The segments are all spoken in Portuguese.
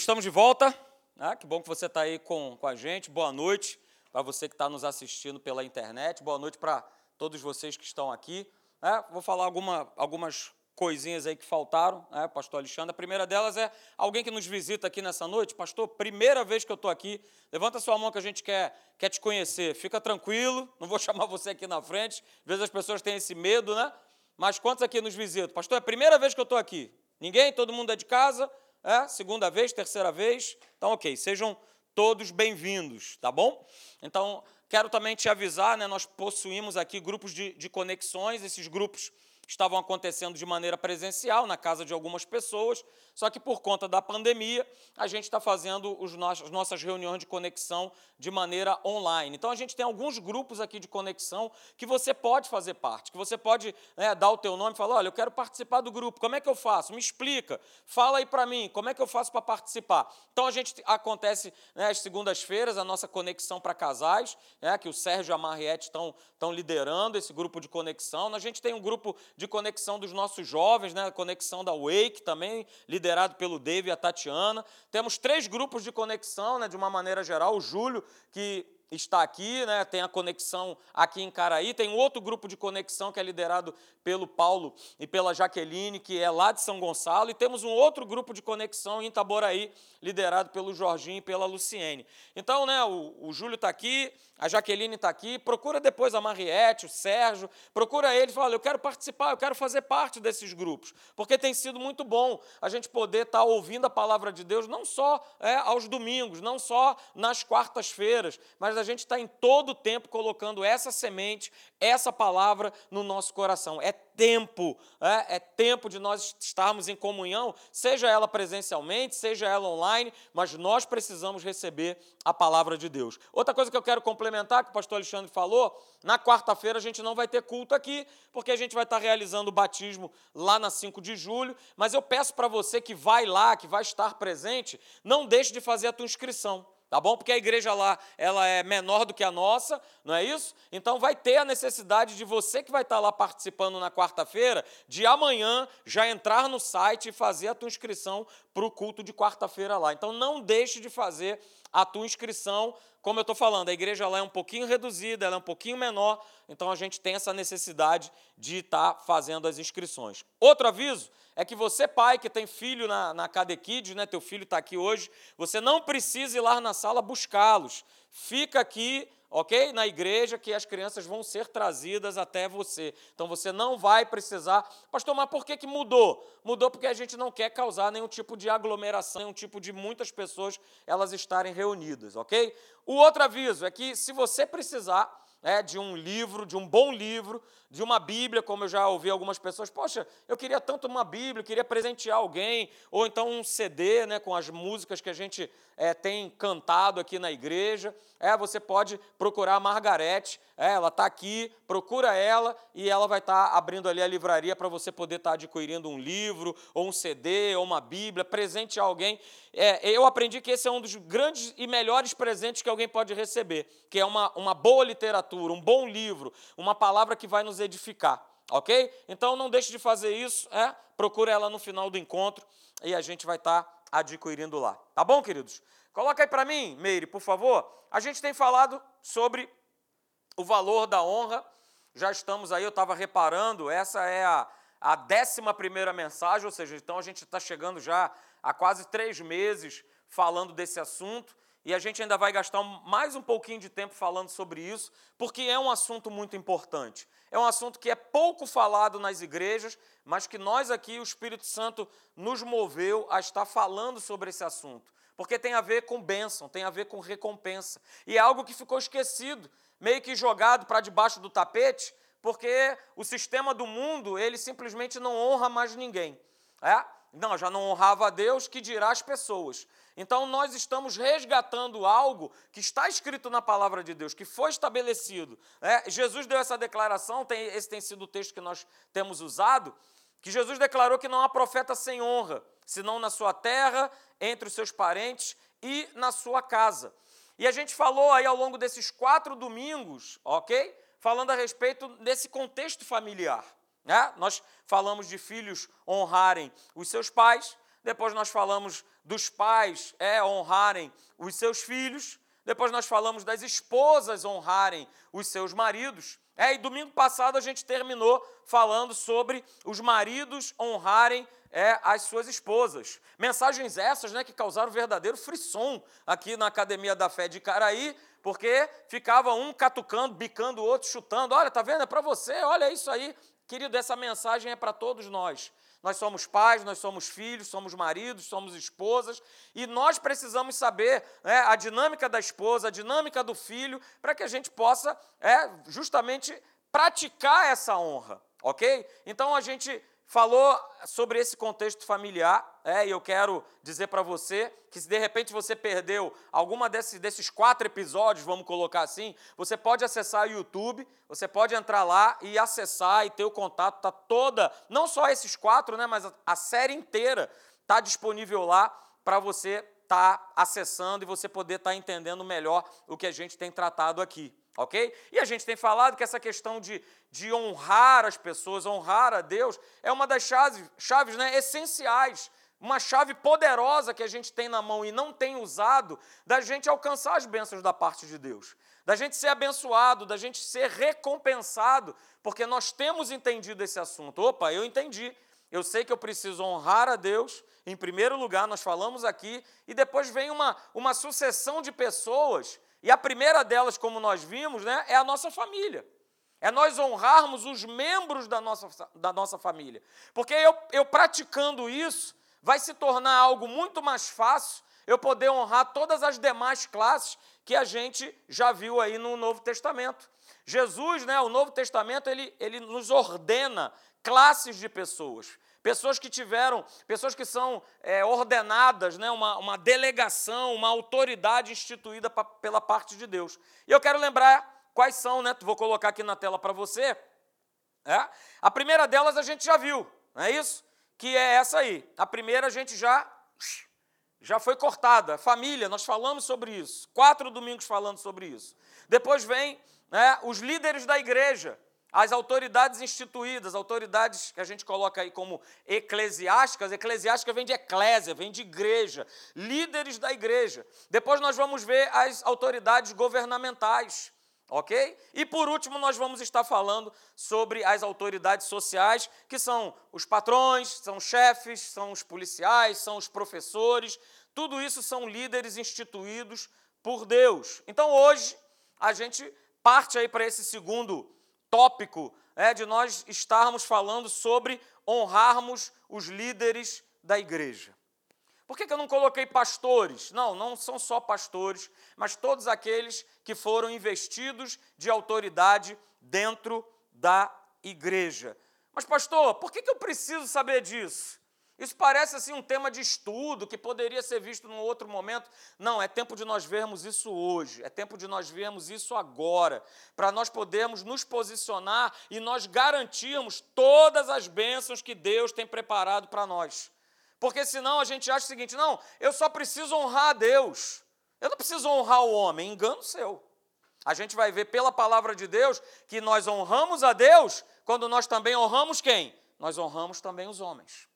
Estamos de volta. Ah, que bom que você está aí com, com a gente. Boa noite para você que está nos assistindo pela internet. Boa noite para todos vocês que estão aqui. É, vou falar alguma, algumas coisinhas aí que faltaram, né, pastor Alexandre. A primeira delas é alguém que nos visita aqui nessa noite. Pastor, primeira vez que eu estou aqui, levanta sua mão que a gente quer, quer te conhecer. Fica tranquilo, não vou chamar você aqui na frente. Às vezes as pessoas têm esse medo, né? Mas quantos aqui nos visitam? Pastor, é a primeira vez que eu estou aqui. Ninguém? Todo mundo é de casa? É? Segunda vez, terceira vez? Então, ok, sejam todos bem-vindos, tá bom? Então, quero também te avisar, né, nós possuímos aqui grupos de, de conexões, esses grupos estavam acontecendo de maneira presencial na casa de algumas pessoas, só que por conta da pandemia, a gente está fazendo nossos, as nossas reuniões de conexão de maneira online. Então a gente tem alguns grupos aqui de conexão que você pode fazer parte, que você pode né, dar o teu nome e falar, olha, eu quero participar do grupo, como é que eu faço? Me explica, fala aí para mim, como é que eu faço para participar? Então a gente acontece né, às segundas-feiras, a nossa conexão para casais, né, que o Sérgio e a Mariette estão, estão liderando esse grupo de conexão. A gente tem um grupo de conexão dos nossos jovens, né, a conexão da Wake também, liderado pelo Dave e a Tatiana. Temos três grupos de conexão, né, de uma maneira geral. O Júlio, que está aqui, né, tem a conexão aqui em Caraí, tem outro grupo de conexão que é liderado pelo Paulo e pela Jaqueline, que é lá de São Gonçalo, e temos um outro grupo de conexão em Itaboraí, liderado pelo Jorginho e pela Luciene. Então, né, o, o Júlio está aqui, a Jaqueline está aqui, procura depois a Mariette, o Sérgio, procura eles, fala, eu quero participar, eu quero fazer parte desses grupos, porque tem sido muito bom a gente poder estar tá ouvindo a palavra de Deus, não só é, aos domingos, não só nas quartas-feiras, mas a gente está em todo o tempo colocando essa semente, essa palavra no nosso coração. É tempo, é, é, tempo de nós estarmos em comunhão, seja ela presencialmente, seja ela online, mas nós precisamos receber a palavra de Deus. Outra coisa que eu quero complementar, que o pastor Alexandre falou, na quarta-feira a gente não vai ter culto aqui, porque a gente vai estar realizando o batismo lá na 5 de julho, mas eu peço para você que vai lá, que vai estar presente, não deixe de fazer a tua inscrição tá bom? Porque a igreja lá, ela é menor do que a nossa, não é isso? Então vai ter a necessidade de você que vai estar lá participando na quarta-feira, de amanhã já entrar no site e fazer a tua inscrição para o culto de quarta-feira lá. Então não deixe de fazer a tua inscrição, como eu estou falando, a igreja lá é um pouquinho reduzida, ela é um pouquinho menor, então a gente tem essa necessidade de estar fazendo as inscrições. Outro aviso é que você, pai, que tem filho na, na Cadekid, né, teu filho está aqui hoje, você não precisa ir lá na sala buscá-los. Fica aqui ok? Na igreja que as crianças vão ser trazidas até você. Então você não vai precisar. Pastor, mas por que, que mudou? Mudou porque a gente não quer causar nenhum tipo de aglomeração, nenhum tipo de muitas pessoas elas estarem reunidas, ok? O outro aviso é que se você precisar é, de um livro, de um bom livro, de uma Bíblia, como eu já ouvi algumas pessoas, poxa, eu queria tanto uma Bíblia, queria presentear alguém, ou então um CD né, com as músicas que a gente é, tem cantado aqui na igreja. É, você pode procurar a Margarete, é, ela está aqui, procura ela e ela vai estar tá abrindo ali a livraria para você poder estar tá adquirindo um livro, ou um CD, ou uma Bíblia, presentear alguém. É, eu aprendi que esse é um dos grandes e melhores presentes que alguém pode receber, que é uma, uma boa literatura, um bom livro, uma palavra que vai nos edificar. Ok? Então não deixe de fazer isso, é? procure ela no final do encontro e a gente vai estar tá adquirindo lá. Tá bom, queridos? Coloca aí para mim, Meire, por favor. A gente tem falado sobre o valor da honra. Já estamos aí, eu estava reparando, essa é a, a décima primeira mensagem, ou seja, então a gente está chegando já há quase três meses falando desse assunto e a gente ainda vai gastar mais um pouquinho de tempo falando sobre isso, porque é um assunto muito importante. É um assunto que é pouco falado nas igrejas, mas que nós aqui, o Espírito Santo, nos moveu a estar falando sobre esse assunto. Porque tem a ver com bênção, tem a ver com recompensa. E é algo que ficou esquecido, meio que jogado para debaixo do tapete, porque o sistema do mundo, ele simplesmente não honra mais ninguém. É? Não, já não honrava a Deus, que dirá as pessoas. Então nós estamos resgatando algo que está escrito na palavra de Deus, que foi estabelecido. É, Jesus deu essa declaração, tem, esse tem sido o texto que nós temos usado, que Jesus declarou que não há profeta sem honra, senão na sua terra, entre os seus parentes e na sua casa. E a gente falou aí ao longo desses quatro domingos, ok? Falando a respeito desse contexto familiar. Né? Nós falamos de filhos honrarem os seus pais, Depois nós falamos dos pais é, honrarem os seus filhos. Depois nós falamos das esposas honrarem os seus maridos. É, e domingo passado a gente terminou falando sobre os maridos honrarem é, as suas esposas. Mensagens essas né, que causaram verdadeiro frisson aqui na Academia da Fé de Caraí, porque ficava um catucando, bicando o outro, chutando. Olha, tá vendo? É para você, olha isso aí. Querido, essa mensagem é para todos nós. Nós somos pais, nós somos filhos, somos maridos, somos esposas, e nós precisamos saber né, a dinâmica da esposa, a dinâmica do filho, para que a gente possa é, justamente praticar essa honra, ok? Então a gente falou sobre esse contexto familiar, é, e eu quero dizer para você que se de repente você perdeu alguma desses, desses quatro episódios, vamos colocar assim, você pode acessar o YouTube, você pode entrar lá e acessar e ter o contato, tá toda, não só esses quatro, né, mas a, a série inteira está disponível lá para você estar tá acessando e você poder estar tá entendendo melhor o que a gente tem tratado aqui ok? E a gente tem falado que essa questão de, de honrar as pessoas, honrar a Deus, é uma das chaves, chaves né, essenciais, uma chave poderosa que a gente tem na mão e não tem usado, da gente alcançar as bênçãos da parte de Deus, da gente ser abençoado, da gente ser recompensado, porque nós temos entendido esse assunto. Opa, eu entendi. Eu sei que eu preciso honrar a Deus, em primeiro lugar, nós falamos aqui, e depois vem uma, uma sucessão de pessoas e a primeira delas, como nós vimos, né, é a nossa família. É nós honrarmos os membros da nossa, da nossa família. Porque eu, eu praticando isso, vai se tornar algo muito mais fácil eu poder honrar todas as demais classes que a gente já viu aí no Novo Testamento. Jesus, né, o Novo Testamento, ele, ele nos ordena classes de pessoas. Pessoas que tiveram, pessoas que são é, ordenadas, né, uma, uma delegação, uma autoridade instituída pra, pela parte de Deus. E eu quero lembrar quais são, né? Vou colocar aqui na tela para você. É? A primeira delas a gente já viu, não é isso? Que é essa aí. A primeira a gente já já foi cortada. Família, nós falamos sobre isso. Quatro domingos falando sobre isso. Depois vem né, os líderes da igreja as autoridades instituídas, autoridades que a gente coloca aí como eclesiásticas, eclesiástica vem de eclésia, vem de igreja, líderes da igreja. Depois nós vamos ver as autoridades governamentais, ok? E por último, nós vamos estar falando sobre as autoridades sociais, que são os patrões, são os chefes, são os policiais, são os professores, tudo isso são líderes instituídos por Deus. Então hoje a gente parte aí para esse segundo tópico é, de nós estarmos falando sobre honrarmos os líderes da igreja. Por que, que eu não coloquei pastores? Não, não são só pastores, mas todos aqueles que foram investidos de autoridade dentro da igreja. Mas, pastor, por que, que eu preciso saber disso? Isso parece assim um tema de estudo que poderia ser visto num outro momento. Não, é tempo de nós vermos isso hoje, é tempo de nós vermos isso agora, para nós podermos nos posicionar e nós garantirmos todas as bênçãos que Deus tem preparado para nós. Porque senão a gente acha o seguinte: não, eu só preciso honrar a Deus, eu não preciso honrar o homem, engano seu. A gente vai ver pela palavra de Deus que nós honramos a Deus quando nós também honramos quem? Nós honramos também os homens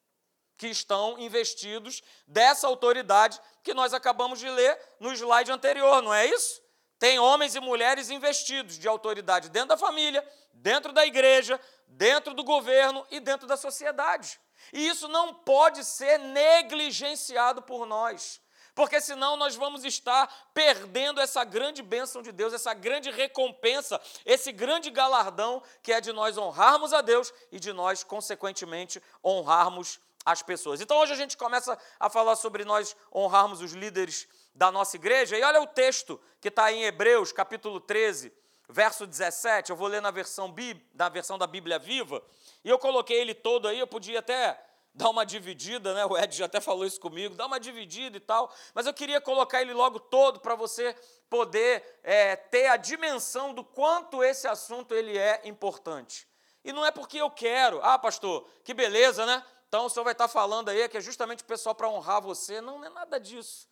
que estão investidos dessa autoridade que nós acabamos de ler no slide anterior, não é isso? Tem homens e mulheres investidos de autoridade dentro da família, dentro da igreja, dentro do governo e dentro da sociedade. E isso não pode ser negligenciado por nós, porque senão nós vamos estar perdendo essa grande bênção de Deus, essa grande recompensa, esse grande galardão que é de nós honrarmos a Deus e de nós, consequentemente, honrarmos as pessoas. Então hoje a gente começa a falar sobre nós honrarmos os líderes da nossa igreja. E olha o texto que está em Hebreus, capítulo 13, verso 17. Eu vou ler na versão, na versão da Bíblia Viva. E eu coloquei ele todo aí, eu podia até dar uma dividida, né? O Ed já até falou isso comigo, dar uma dividida e tal. Mas eu queria colocar ele logo todo para você poder é, ter a dimensão do quanto esse assunto ele é importante. E não é porque eu quero, ah, pastor, que beleza, né? Então o senhor vai estar falando aí que é justamente o pessoal para honrar você. Não, não é nada disso.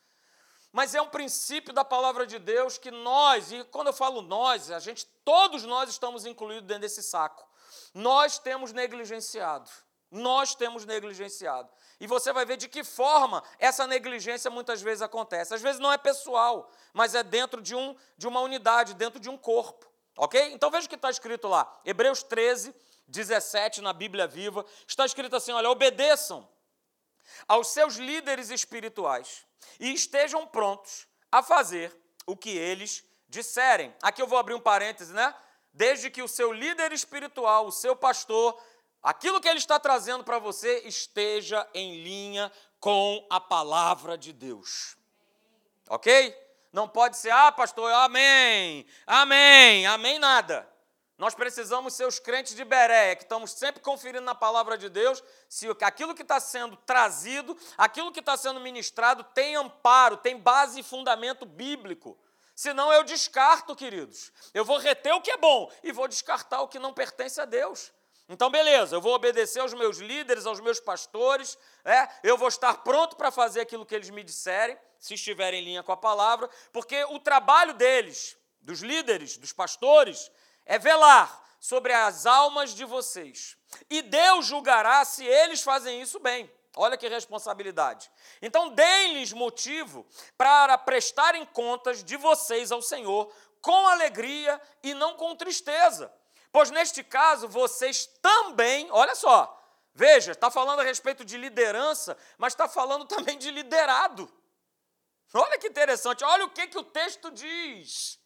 Mas é um princípio da palavra de Deus que nós, e quando eu falo nós, a gente, todos nós estamos incluídos dentro desse saco. Nós temos negligenciado. nós temos negligenciado. E você vai ver de que forma essa negligência muitas vezes acontece. Às vezes não é pessoal, mas é dentro de, um, de uma unidade, dentro de um corpo. Ok? Então veja o que está escrito lá. Hebreus 13, 17, na Bíblia Viva. Está escrito assim: olha, obedeçam aos seus líderes espirituais e estejam prontos a fazer o que eles disserem. Aqui eu vou abrir um parêntese, né? Desde que o seu líder espiritual, o seu pastor, aquilo que ele está trazendo para você esteja em linha com a palavra de Deus. Ok? Não pode ser, ah, pastor, amém, amém, amém, nada. Nós precisamos ser os crentes de Beréia, que estamos sempre conferindo na palavra de Deus se aquilo que está sendo trazido, aquilo que está sendo ministrado tem amparo, tem base e fundamento bíblico. Senão eu descarto, queridos. Eu vou reter o que é bom e vou descartar o que não pertence a Deus. Então, beleza, eu vou obedecer aos meus líderes, aos meus pastores, é, eu vou estar pronto para fazer aquilo que eles me disserem, se estiverem em linha com a palavra, porque o trabalho deles, dos líderes, dos pastores, é velar sobre as almas de vocês. E Deus julgará se eles fazem isso bem. Olha que responsabilidade. Então, deem-lhes motivo para prestarem contas de vocês ao Senhor com alegria e não com tristeza. Pois neste caso, vocês também, olha só, veja, está falando a respeito de liderança, mas está falando também de liderado. Olha que interessante, olha o que, que o texto diz.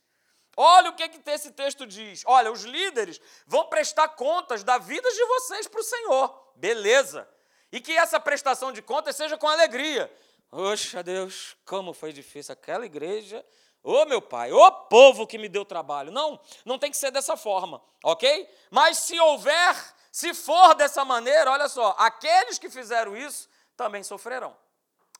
Olha o que, que esse texto diz. Olha, os líderes vão prestar contas da vida de vocês para o Senhor. Beleza. E que essa prestação de contas seja com alegria. Oxa, Deus, como foi difícil aquela igreja. Ô meu pai, ô povo que me deu trabalho. Não, não tem que ser dessa forma, ok? Mas se houver, se for dessa maneira, olha só, aqueles que fizeram isso também sofrerão.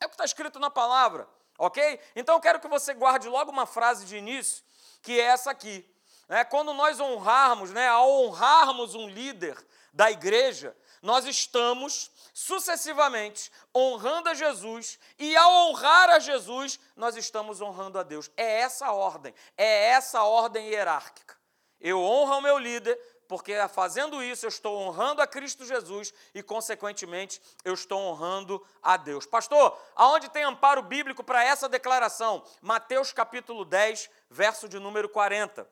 É o que está escrito na palavra, ok? Então eu quero que você guarde logo uma frase de início que é essa aqui. Né? Quando nós honrarmos, né, ao honrarmos um líder da igreja, nós estamos sucessivamente honrando a Jesus, e ao honrar a Jesus, nós estamos honrando a Deus. É essa a ordem, é essa a ordem hierárquica. Eu honro o meu líder, porque fazendo isso eu estou honrando a Cristo Jesus e, consequentemente, eu estou honrando a Deus. Pastor, aonde tem amparo bíblico para essa declaração? Mateus capítulo 10, verso de número 40.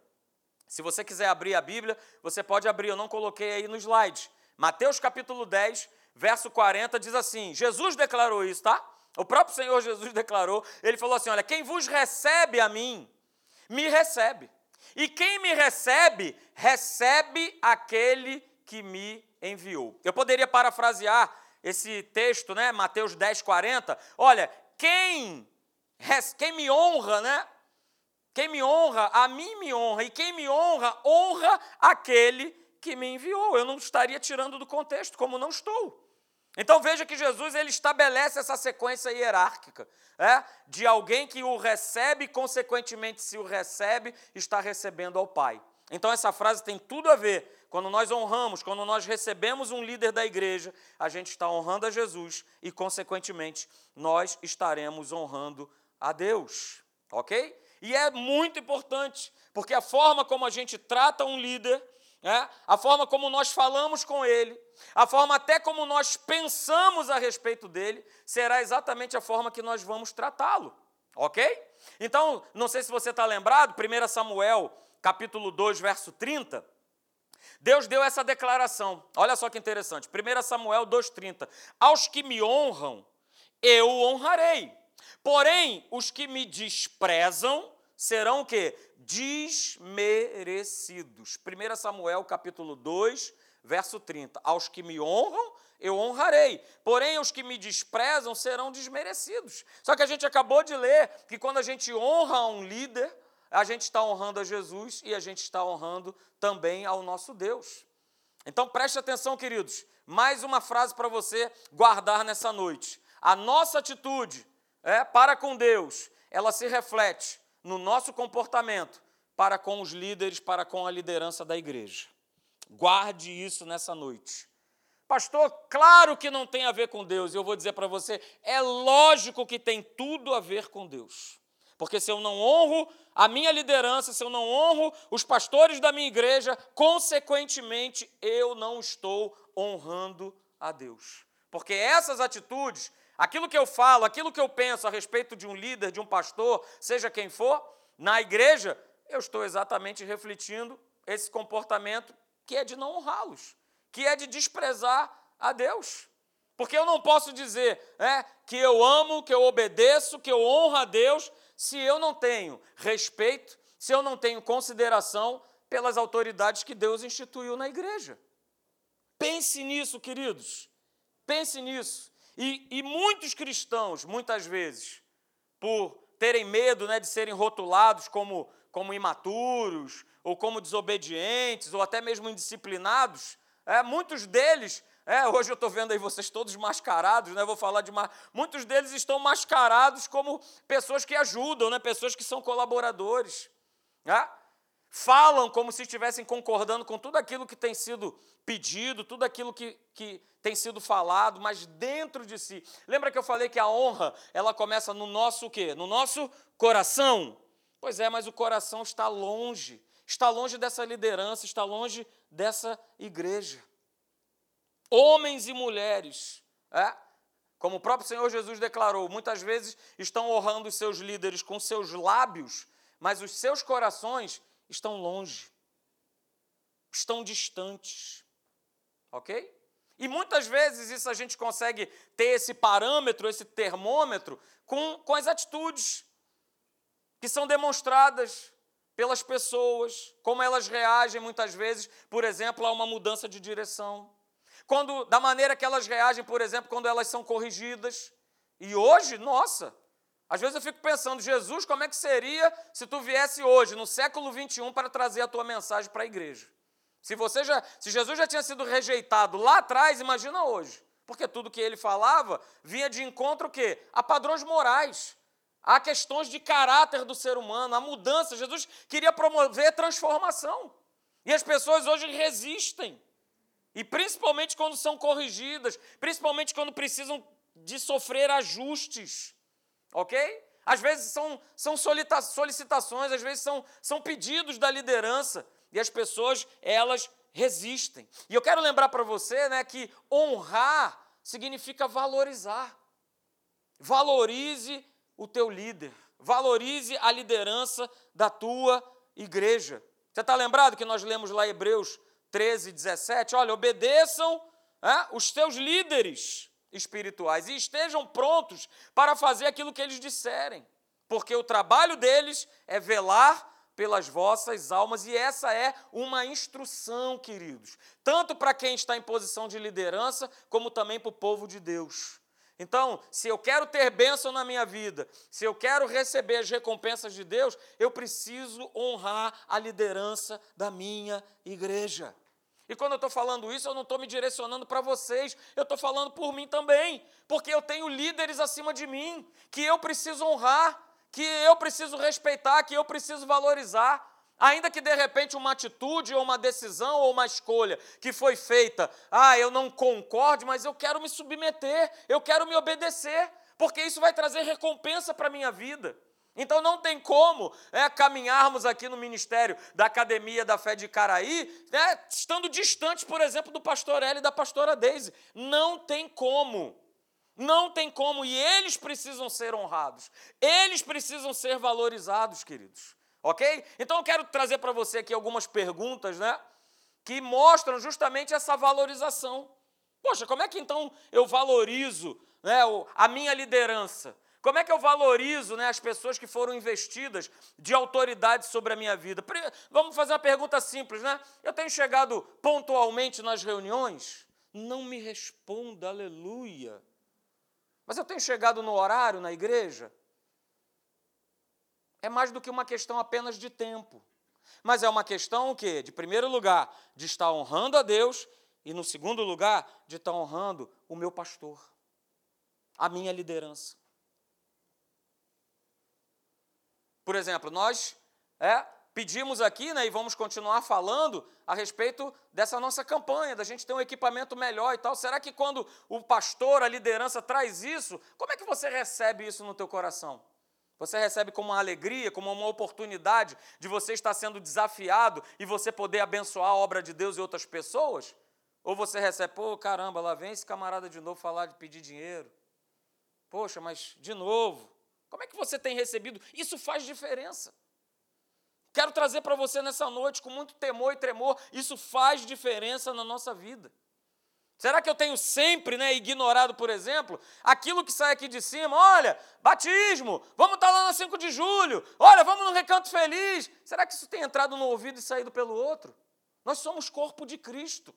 Se você quiser abrir a Bíblia, você pode abrir, eu não coloquei aí no slide. Mateus capítulo 10, verso 40 diz assim: Jesus declarou isso, tá? O próprio Senhor Jesus declarou, ele falou assim: Olha, quem vos recebe a mim, me recebe. E quem me recebe, recebe aquele que me enviou. Eu poderia parafrasear esse texto, né? Mateus 10, 40. Olha, quem, quem me honra, né? Quem me honra, a mim me honra. E quem me honra, honra aquele que me enviou. Eu não estaria tirando do contexto, como não estou. Então veja que Jesus ele estabelece essa sequência hierárquica é, de alguém que o recebe e, consequentemente, se o recebe, está recebendo ao Pai. Então essa frase tem tudo a ver. Quando nós honramos, quando nós recebemos um líder da igreja, a gente está honrando a Jesus e, consequentemente, nós estaremos honrando a Deus. Ok? E é muito importante, porque a forma como a gente trata um líder é? a forma como nós falamos com ele, a forma até como nós pensamos a respeito dele, será exatamente a forma que nós vamos tratá-lo, ok? Então, não sei se você está lembrado, 1 Samuel, capítulo 2, verso 30, Deus deu essa declaração, olha só que interessante, 1 Samuel 2,30, aos que me honram, eu honrarei, porém, os que me desprezam, serão o quê? Desmerecidos. 1 Samuel capítulo 2, verso 30. Aos que me honram, eu honrarei. Porém, os que me desprezam serão desmerecidos. Só que a gente acabou de ler que quando a gente honra um líder, a gente está honrando a Jesus e a gente está honrando também ao nosso Deus. Então preste atenção, queridos. Mais uma frase para você guardar nessa noite. A nossa atitude é, para com Deus, ela se reflete no nosso comportamento para com os líderes, para com a liderança da igreja. Guarde isso nessa noite. Pastor, claro que não tem a ver com Deus. Eu vou dizer para você, é lógico que tem tudo a ver com Deus. Porque se eu não honro a minha liderança, se eu não honro os pastores da minha igreja, consequentemente eu não estou honrando a Deus. Porque essas atitudes, aquilo que eu falo, aquilo que eu penso a respeito de um líder, de um pastor, seja quem for, na igreja, eu estou exatamente refletindo esse comportamento que é de não honrá-los, que é de desprezar a Deus. Porque eu não posso dizer é, que eu amo, que eu obedeço, que eu honro a Deus, se eu não tenho respeito, se eu não tenho consideração pelas autoridades que Deus instituiu na igreja. Pense nisso, queridos. Pense nisso. E, e muitos cristãos, muitas vezes, por terem medo né, de serem rotulados como, como imaturos, ou como desobedientes, ou até mesmo indisciplinados, é, muitos deles é, hoje eu estou vendo aí vocês todos mascarados, né? Vou falar de muitos deles estão mascarados como pessoas que ajudam, né? Pessoas que são colaboradores, né? Falam como se estivessem concordando com tudo aquilo que tem sido pedido, tudo aquilo que, que tem sido falado, mas dentro de si. Lembra que eu falei que a honra ela começa no nosso quê? No nosso coração. Pois é, mas o coração está longe, está longe dessa liderança, está longe dessa igreja homens e mulheres, é? como o próprio Senhor Jesus declarou, muitas vezes estão honrando os seus líderes com seus lábios, mas os seus corações estão longe, estão distantes, ok? E muitas vezes isso a gente consegue ter esse parâmetro, esse termômetro, com, com as atitudes que são demonstradas pelas pessoas, como elas reagem muitas vezes, por exemplo, a uma mudança de direção quando da maneira que elas reagem, por exemplo, quando elas são corrigidas. E hoje, nossa, às vezes eu fico pensando, Jesus, como é que seria se tu viesse hoje, no século 21, para trazer a tua mensagem para a igreja? Se você já, se Jesus já tinha sido rejeitado lá atrás, imagina hoje. Porque tudo que ele falava vinha de encontro o quê? A padrões morais, a questões de caráter do ser humano, a mudança. Jesus queria promover transformação. E as pessoas hoje resistem. E principalmente quando são corrigidas, principalmente quando precisam de sofrer ajustes. Ok? Às vezes são, são solicitações, às vezes são, são pedidos da liderança. E as pessoas, elas resistem. E eu quero lembrar para você né, que honrar significa valorizar. Valorize o teu líder. Valorize a liderança da tua igreja. Você está lembrado que nós lemos lá Hebreus 13, 17, olha, obedeçam é, os teus líderes espirituais e estejam prontos para fazer aquilo que eles disserem, porque o trabalho deles é velar pelas vossas almas, e essa é uma instrução, queridos, tanto para quem está em posição de liderança, como também para o povo de Deus. Então, se eu quero ter bênção na minha vida, se eu quero receber as recompensas de Deus, eu preciso honrar a liderança da minha igreja. E quando eu estou falando isso, eu não estou me direcionando para vocês, eu estou falando por mim também, porque eu tenho líderes acima de mim, que eu preciso honrar, que eu preciso respeitar, que eu preciso valorizar. Ainda que de repente uma atitude ou uma decisão ou uma escolha que foi feita, ah, eu não concorde, mas eu quero me submeter, eu quero me obedecer, porque isso vai trazer recompensa para a minha vida. Então não tem como é, caminharmos aqui no ministério da Academia da Fé de Caraí, né, estando distantes, por exemplo, do pastor Eli e da pastora Deise. Não tem como. Não tem como. E eles precisam ser honrados. Eles precisam ser valorizados, queridos. Ok? Então eu quero trazer para você aqui algumas perguntas, né? Que mostram justamente essa valorização. Poxa, como é que então eu valorizo né, a minha liderança? Como é que eu valorizo né, as pessoas que foram investidas de autoridade sobre a minha vida? Vamos fazer uma pergunta simples, né? Eu tenho chegado pontualmente nas reuniões? Não me responda, aleluia. Mas eu tenho chegado no horário na igreja? É mais do que uma questão apenas de tempo. Mas é uma questão o quê? De primeiro lugar, de estar honrando a Deus e no segundo lugar, de estar honrando o meu pastor, a minha liderança. Por exemplo, nós é, pedimos aqui, né, e vamos continuar falando a respeito dessa nossa campanha, da gente ter um equipamento melhor e tal. Será que quando o pastor, a liderança traz isso, como é que você recebe isso no teu coração? Você recebe como uma alegria, como uma oportunidade de você estar sendo desafiado e você poder abençoar a obra de Deus e outras pessoas? Ou você recebe, pô, caramba, lá vem esse camarada de novo falar de pedir dinheiro. Poxa, mas de novo, como é que você tem recebido? Isso faz diferença. Quero trazer para você nessa noite, com muito temor e tremor, isso faz diferença na nossa vida. Será que eu tenho sempre né, ignorado, por exemplo, aquilo que sai aqui de cima? Olha, batismo, vamos estar tá lá na 5 de julho, olha, vamos no recanto feliz. Será que isso tem entrado no ouvido e saído pelo outro? Nós somos corpo de Cristo.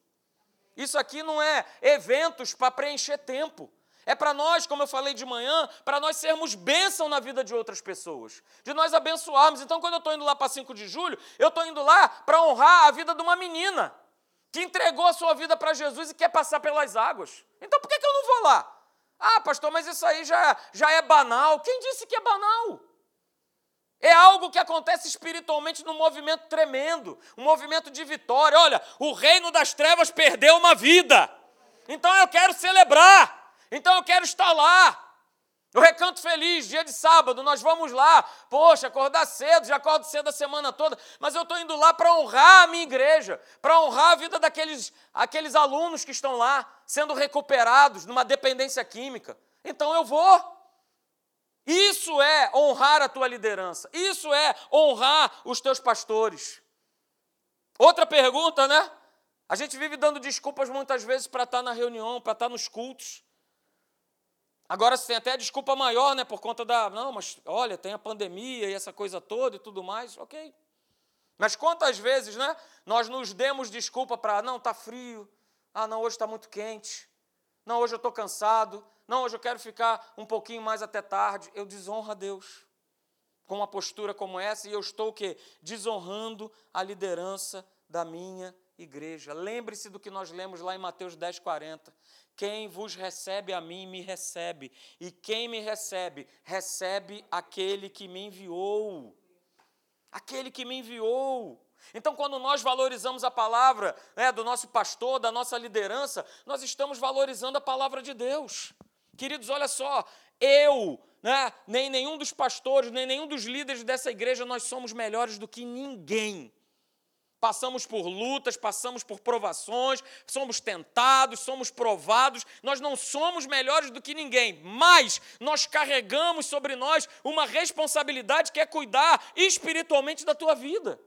Isso aqui não é eventos para preencher tempo. É para nós, como eu falei de manhã, para nós sermos bênção na vida de outras pessoas, de nós abençoarmos. Então, quando eu estou indo lá para 5 de julho, eu estou indo lá para honrar a vida de uma menina que entregou a sua vida para Jesus e quer passar pelas águas. Então por que, que eu não vou lá? Ah, pastor, mas isso aí já, já é banal. Quem disse que é banal? É algo que acontece espiritualmente num movimento tremendo, um movimento de vitória. Olha, o reino das trevas perdeu uma vida. Então eu quero celebrar. Então eu quero estar lá. O recanto feliz, dia de sábado, nós vamos lá. Poxa, acordar cedo, já acordo cedo a semana toda, mas eu estou indo lá para honrar a minha igreja, para honrar a vida daqueles aqueles alunos que estão lá, sendo recuperados numa dependência química. Então eu vou. Isso é honrar a tua liderança, isso é honrar os teus pastores. Outra pergunta, né? A gente vive dando desculpas muitas vezes para estar na reunião, para estar nos cultos. Agora você tem até desculpa maior, né? Por conta da. Não, mas olha, tem a pandemia e essa coisa toda e tudo mais. Ok. Mas quantas vezes, né? Nós nos demos desculpa para. Não, está frio. Ah, não, hoje está muito quente. Não, hoje eu estou cansado. Não, hoje eu quero ficar um pouquinho mais até tarde. Eu desonro a Deus com uma postura como essa e eu estou o quê? Desonrando a liderança da minha igreja. Lembre-se do que nós lemos lá em Mateus 10, 40. Quem vos recebe a mim, me recebe. E quem me recebe, recebe aquele que me enviou. Aquele que me enviou. Então, quando nós valorizamos a palavra né, do nosso pastor, da nossa liderança, nós estamos valorizando a palavra de Deus. Queridos, olha só, eu, né, nem nenhum dos pastores, nem nenhum dos líderes dessa igreja, nós somos melhores do que ninguém. Passamos por lutas, passamos por provações, somos tentados, somos provados. Nós não somos melhores do que ninguém, mas nós carregamos sobre nós uma responsabilidade que é cuidar espiritualmente da tua vida.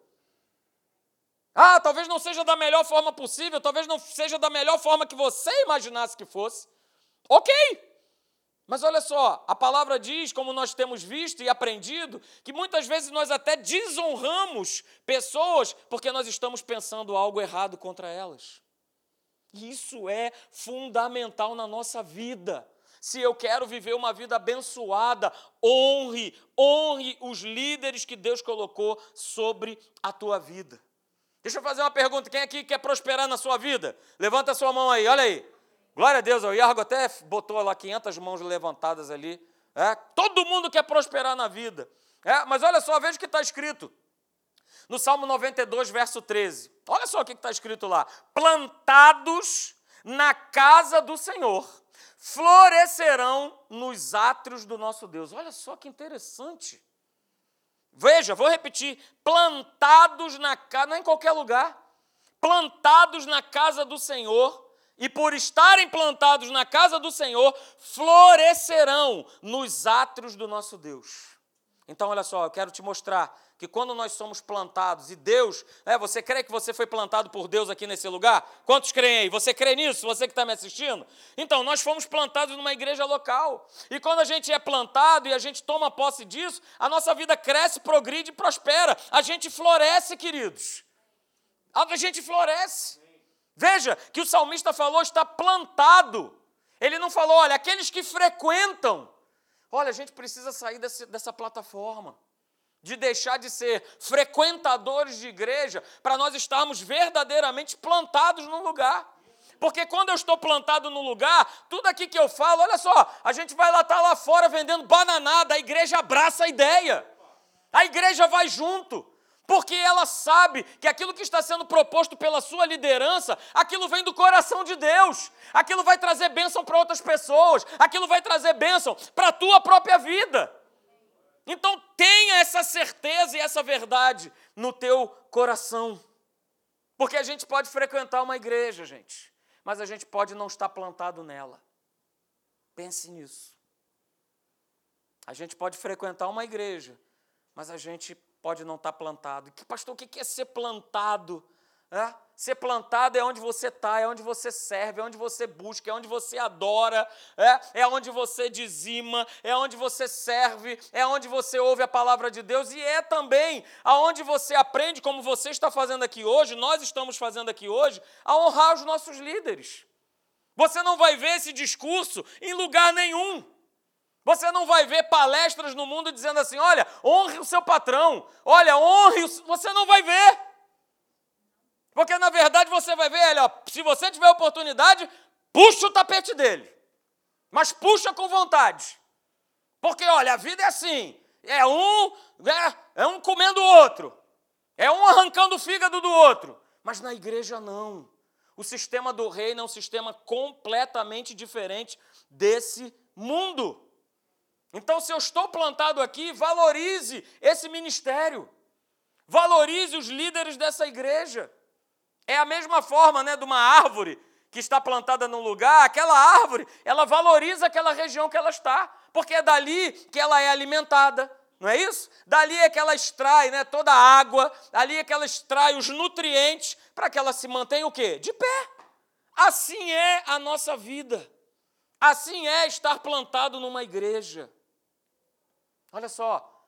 Ah, talvez não seja da melhor forma possível, talvez não seja da melhor forma que você imaginasse que fosse. Ok, mas olha só, a palavra diz, como nós temos visto e aprendido, que muitas vezes nós até desonramos pessoas porque nós estamos pensando algo errado contra elas. Isso é fundamental na nossa vida. Se eu quero viver uma vida abençoada, honre, honre os líderes que Deus colocou sobre a tua vida. Deixa eu fazer uma pergunta: quem aqui quer prosperar na sua vida? Levanta a sua mão aí, olha aí. Glória a Deus, o Iargo até botou lá 500 mãos levantadas ali. É? Todo mundo quer prosperar na vida. É? Mas olha só, veja o que está escrito. No Salmo 92, verso 13. Olha só o que está escrito lá. Plantados na casa do Senhor, florescerão nos átrios do nosso Deus. Olha só que interessante. Veja, vou repetir: plantados na casa, não é em qualquer lugar, plantados na casa do Senhor, e por estarem plantados na casa do Senhor, florescerão nos átrios do nosso Deus. Então, olha só, eu quero te mostrar que quando nós somos plantados e Deus, né, você crê que você foi plantado por Deus aqui nesse lugar? Quantos creem aí? Você crê nisso? Você que está me assistindo? Então, nós fomos plantados numa igreja local. E quando a gente é plantado e a gente toma posse disso, a nossa vida cresce, progride e prospera. A gente floresce, queridos. A gente floresce. Veja que o salmista falou está plantado. Ele não falou, olha, aqueles que frequentam. Olha, a gente precisa sair desse, dessa plataforma, de deixar de ser frequentadores de igreja, para nós estarmos verdadeiramente plantados no lugar. Porque quando eu estou plantado no lugar, tudo aqui que eu falo, olha só, a gente vai lá estar tá lá fora vendendo bananada, a igreja abraça a ideia. A igreja vai junto porque ela sabe que aquilo que está sendo proposto pela sua liderança, aquilo vem do coração de Deus, aquilo vai trazer bênção para outras pessoas, aquilo vai trazer bênção para a tua própria vida. Então tenha essa certeza e essa verdade no teu coração. Porque a gente pode frequentar uma igreja, gente. mas a gente pode não estar plantado nela. Pense nisso. A gente pode frequentar uma igreja, mas a gente pode não estar plantado. Que pastor, o que é ser plantado? É? Ser plantado é onde você está, é onde você serve, é onde você busca, é onde você adora, é, é onde você dizima, é onde você serve, é onde você ouve a palavra de Deus e é também aonde você aprende, como você está fazendo aqui hoje, nós estamos fazendo aqui hoje, a honrar os nossos líderes. Você não vai ver esse discurso em lugar nenhum. Você não vai ver palestras no mundo dizendo assim: olha, honre o seu patrão, olha, honre. O... Você não vai ver. Porque na verdade você vai ver ó, se você tiver oportunidade, puxa o tapete dele. Mas puxa com vontade. Porque, olha, a vida é assim: é um, é, é um comendo o outro, é um arrancando o fígado do outro. Mas na igreja não. O sistema do reino é um sistema completamente diferente desse mundo. Então, se eu estou plantado aqui, valorize esse ministério. Valorize os líderes dessa igreja. É a mesma forma né, de uma árvore que está plantada num lugar, aquela árvore, ela valoriza aquela região que ela está, porque é dali que ela é alimentada, não é isso? Dali é que ela extrai né, toda a água, dali é que ela extrai os nutrientes para que ela se mantenha o quê? De pé. Assim é a nossa vida. Assim é estar plantado numa igreja. Olha só,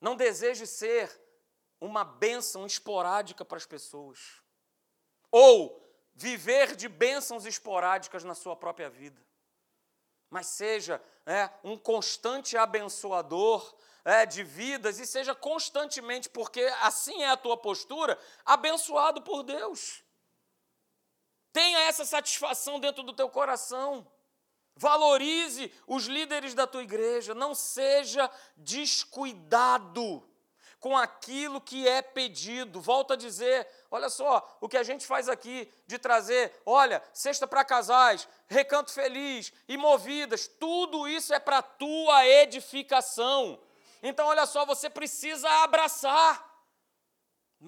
não deseje ser uma bênção esporádica para as pessoas ou viver de bênçãos esporádicas na sua própria vida, mas seja é, um constante abençoador é, de vidas e seja constantemente, porque assim é a tua postura, abençoado por Deus. Tenha essa satisfação dentro do teu coração. Valorize os líderes da tua igreja, não seja descuidado com aquilo que é pedido. Volto a dizer, olha só, o que a gente faz aqui de trazer, olha, cesta para casais, recanto feliz, imovidas, tudo isso é para tua edificação. Então, olha só, você precisa abraçar.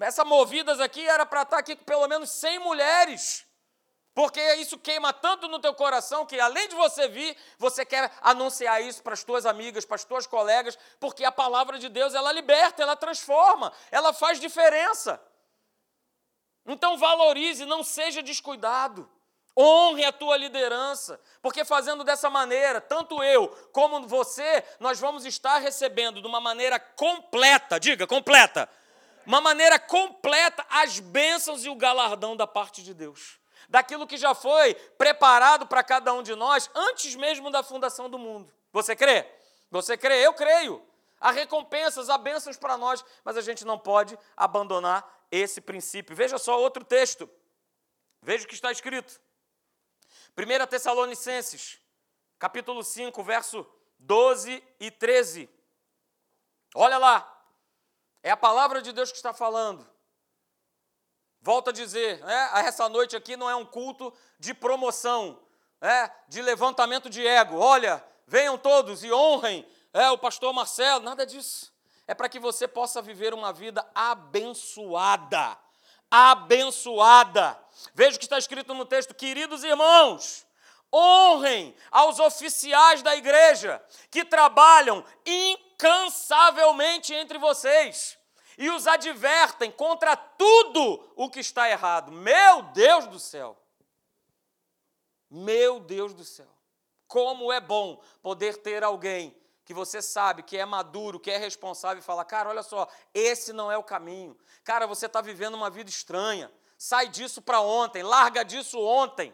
Essa movidas aqui era para estar tá aqui com pelo menos 100 mulheres. Porque isso queima tanto no teu coração que além de você vir, você quer anunciar isso para as tuas amigas, para as tuas colegas, porque a palavra de Deus, ela liberta, ela transforma, ela faz diferença. Então valorize, não seja descuidado. Honre a tua liderança, porque fazendo dessa maneira, tanto eu como você, nós vamos estar recebendo de uma maneira completa, diga, completa, uma maneira completa as bênçãos e o galardão da parte de Deus daquilo que já foi preparado para cada um de nós antes mesmo da fundação do mundo. Você crê? Você crê? Eu creio. Há recompensas, há bênçãos para nós, mas a gente não pode abandonar esse princípio. Veja só outro texto. Veja o que está escrito. 1 Tessalonicenses, capítulo 5, verso 12 e 13. Olha lá. É a palavra de Deus que está falando. Volto a dizer, né, essa noite aqui não é um culto de promoção, é, de levantamento de ego. Olha, venham todos e honrem é, o pastor Marcelo, nada disso. É para que você possa viver uma vida abençoada. Abençoada. Veja o que está escrito no texto, queridos irmãos, honrem aos oficiais da igreja que trabalham incansavelmente entre vocês e os advertem contra tudo o que está errado. Meu Deus do céu! Meu Deus do céu! Como é bom poder ter alguém que você sabe que é maduro, que é responsável e fala: cara, olha só, esse não é o caminho. Cara, você está vivendo uma vida estranha. Sai disso para ontem, larga disso ontem.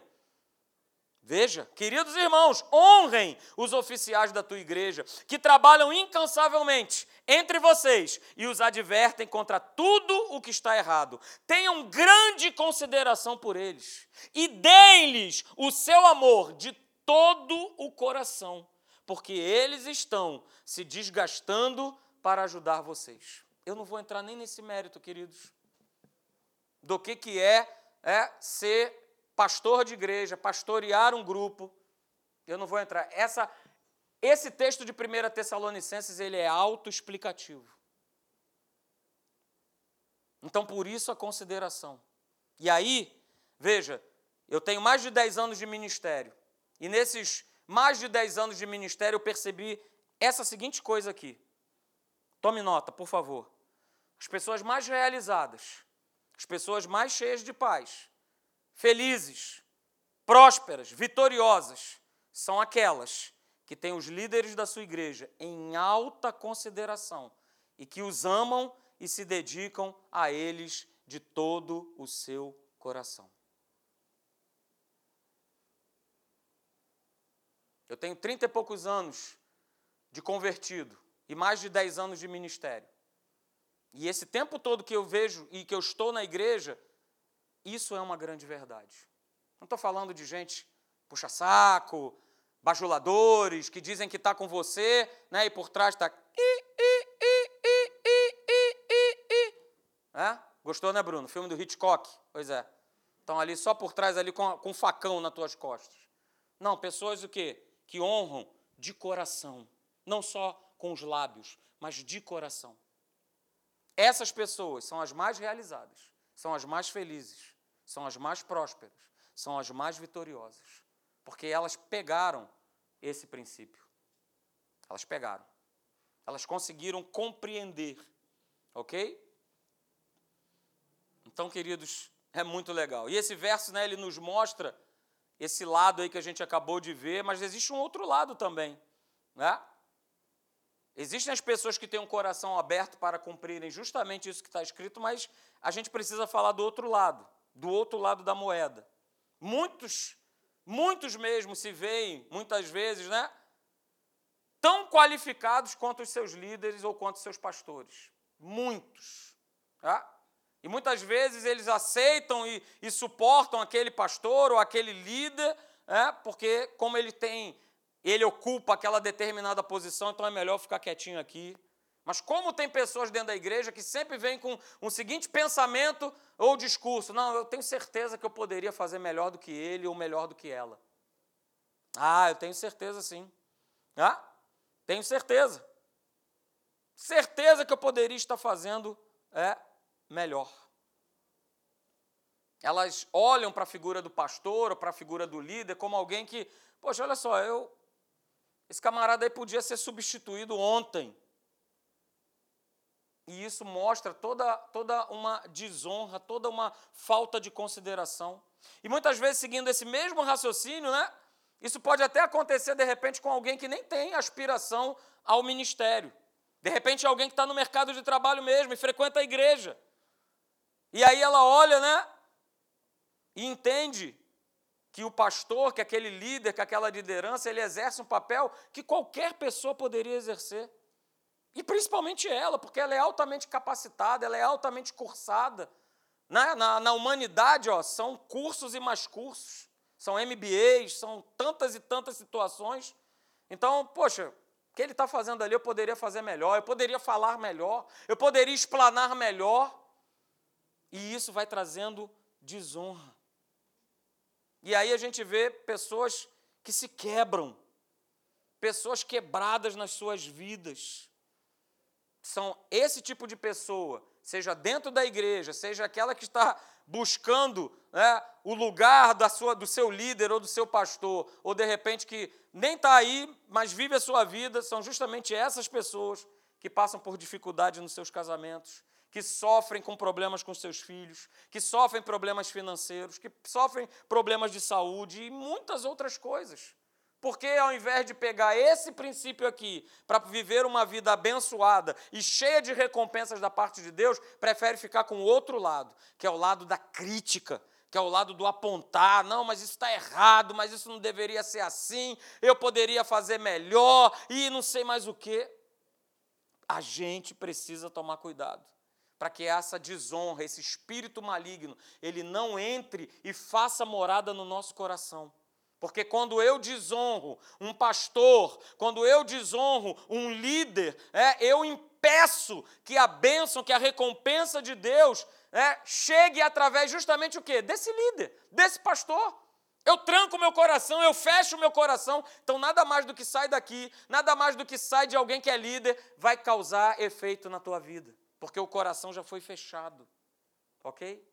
Veja, queridos irmãos, honrem os oficiais da tua igreja, que trabalham incansavelmente entre vocês e os advertem contra tudo o que está errado. Tenham grande consideração por eles e deem-lhes o seu amor de todo o coração, porque eles estão se desgastando para ajudar vocês. Eu não vou entrar nem nesse mérito, queridos, do que, que é, é ser pastor de igreja, pastorear um grupo. Eu não vou entrar. Essa, esse texto de 1 Tessalonicenses ele é autoexplicativo. Então, por isso a consideração. E aí, veja, eu tenho mais de 10 anos de ministério. E nesses mais de 10 anos de ministério eu percebi essa seguinte coisa aqui. Tome nota, por favor. As pessoas mais realizadas, as pessoas mais cheias de paz, felizes, prósperas, vitoriosas, são aquelas que têm os líderes da sua igreja em alta consideração e que os amam e se dedicam a eles de todo o seu coração. Eu tenho trinta e poucos anos de convertido e mais de dez anos de ministério. E esse tempo todo que eu vejo e que eu estou na igreja, isso é uma grande verdade. Não estou falando de gente puxa-saco, bajuladores, que dizem que está com você, né, e por trás está. É? Gostou, né, Bruno? Filme do Hitchcock? Pois é. Estão ali só por trás, ali com, com um facão nas tuas costas. Não, pessoas o quê? Que honram de coração. Não só com os lábios, mas de coração. Essas pessoas são as mais realizadas, são as mais felizes, são as mais prósperas, são as mais vitoriosas, porque elas pegaram esse princípio. Elas pegaram. Elas conseguiram compreender, ok? Então, queridos, é muito legal. E esse verso, né, ele nos mostra esse lado aí que a gente acabou de ver, mas existe um outro lado também, né? Existem as pessoas que têm um coração aberto para cumprirem justamente isso que está escrito, mas a gente precisa falar do outro lado, do outro lado da moeda. Muitos, muitos mesmo se veem, muitas vezes, né? Tão qualificados quanto os seus líderes ou quanto os seus pastores. Muitos. Tá? E muitas vezes eles aceitam e, e suportam aquele pastor ou aquele líder, é, porque como ele tem ele ocupa aquela determinada posição, então é melhor ficar quietinho aqui. Mas como tem pessoas dentro da igreja que sempre vêm com um seguinte pensamento ou discurso: não, eu tenho certeza que eu poderia fazer melhor do que ele ou melhor do que ela. Ah, eu tenho certeza sim. Ah, tenho certeza. Certeza que eu poderia estar fazendo é melhor. Elas olham para a figura do pastor ou para a figura do líder como alguém que, poxa, olha só, eu esse camarada aí podia ser substituído ontem. E isso mostra toda, toda uma desonra, toda uma falta de consideração. E muitas vezes, seguindo esse mesmo raciocínio, né? Isso pode até acontecer de repente com alguém que nem tem aspiração ao ministério. De repente, alguém que está no mercado de trabalho mesmo e frequenta a igreja. E aí ela olha, né? E entende que o pastor, que aquele líder, que aquela liderança, ele exerce um papel que qualquer pessoa poderia exercer. E principalmente ela, porque ela é altamente capacitada, ela é altamente cursada. Na, na, na humanidade, ó, são cursos e mais cursos, são MBAs, são tantas e tantas situações. Então, poxa, o que ele está fazendo ali eu poderia fazer melhor, eu poderia falar melhor, eu poderia explanar melhor. E isso vai trazendo desonra. E aí a gente vê pessoas que se quebram, pessoas quebradas nas suas vidas. São esse tipo de pessoa, seja dentro da igreja, seja aquela que está buscando né, o lugar da sua, do seu líder ou do seu pastor, ou de repente que nem está aí, mas vive a sua vida, são justamente essas pessoas que passam por dificuldade nos seus casamentos, que sofrem com problemas com seus filhos, que sofrem problemas financeiros, que sofrem problemas de saúde e muitas outras coisas. Porque ao invés de pegar esse princípio aqui para viver uma vida abençoada e cheia de recompensas da parte de Deus, prefere ficar com o outro lado, que é o lado da crítica, que é o lado do apontar, não, mas isso está errado, mas isso não deveria ser assim, eu poderia fazer melhor e não sei mais o que. A gente precisa tomar cuidado para que essa desonra, esse espírito maligno, ele não entre e faça morada no nosso coração. Porque quando eu desonro um pastor, quando eu desonro um líder, é, eu impeço que a bênção, que a recompensa de Deus é, chegue através justamente o quê? Desse líder, desse pastor. Eu tranco meu coração, eu fecho meu coração. Então, nada mais do que sai daqui, nada mais do que sai de alguém que é líder, vai causar efeito na tua vida porque o coração já foi fechado. Ok?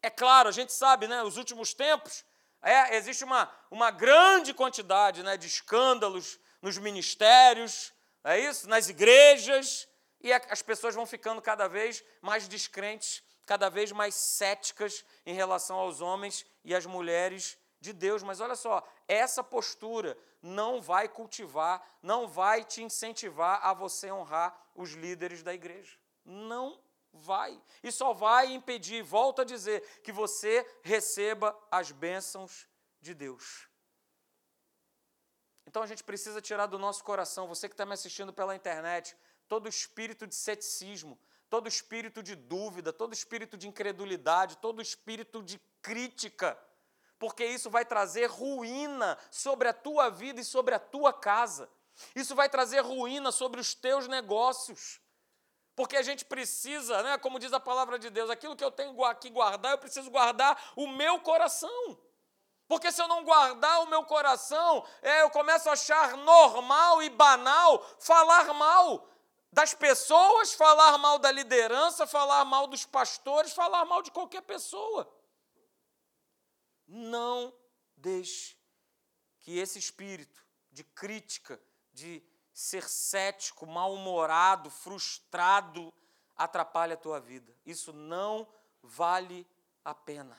É claro, a gente sabe, né? Os últimos tempos, É, existe uma, uma grande quantidade né, de escândalos nos ministérios, é isso? Nas igrejas, e as pessoas vão ficando cada vez mais descrentes, cada vez mais céticas em relação aos homens e às mulheres de Deus. Mas olha só, essa postura não vai cultivar, não vai te incentivar a você honrar os líderes da igreja. Não vai. E só vai impedir, volto a dizer, que você receba as bênçãos de Deus. Então a gente precisa tirar do nosso coração, você que está me assistindo pela internet, todo espírito de ceticismo, todo espírito de dúvida, todo espírito de incredulidade, todo espírito de crítica, porque isso vai trazer ruína sobre a tua vida e sobre a tua casa. Isso vai trazer ruína sobre os teus negócios. Porque a gente precisa, né, como diz a palavra de Deus, aquilo que eu tenho que guardar, eu preciso guardar o meu coração. Porque se eu não guardar o meu coração, é, eu começo a achar normal e banal falar mal das pessoas, falar mal da liderança, falar mal dos pastores, falar mal de qualquer pessoa. Não deixe que esse espírito de crítica, de ser cético, mal-humorado, frustrado, atrapalhe a tua vida. Isso não vale a pena.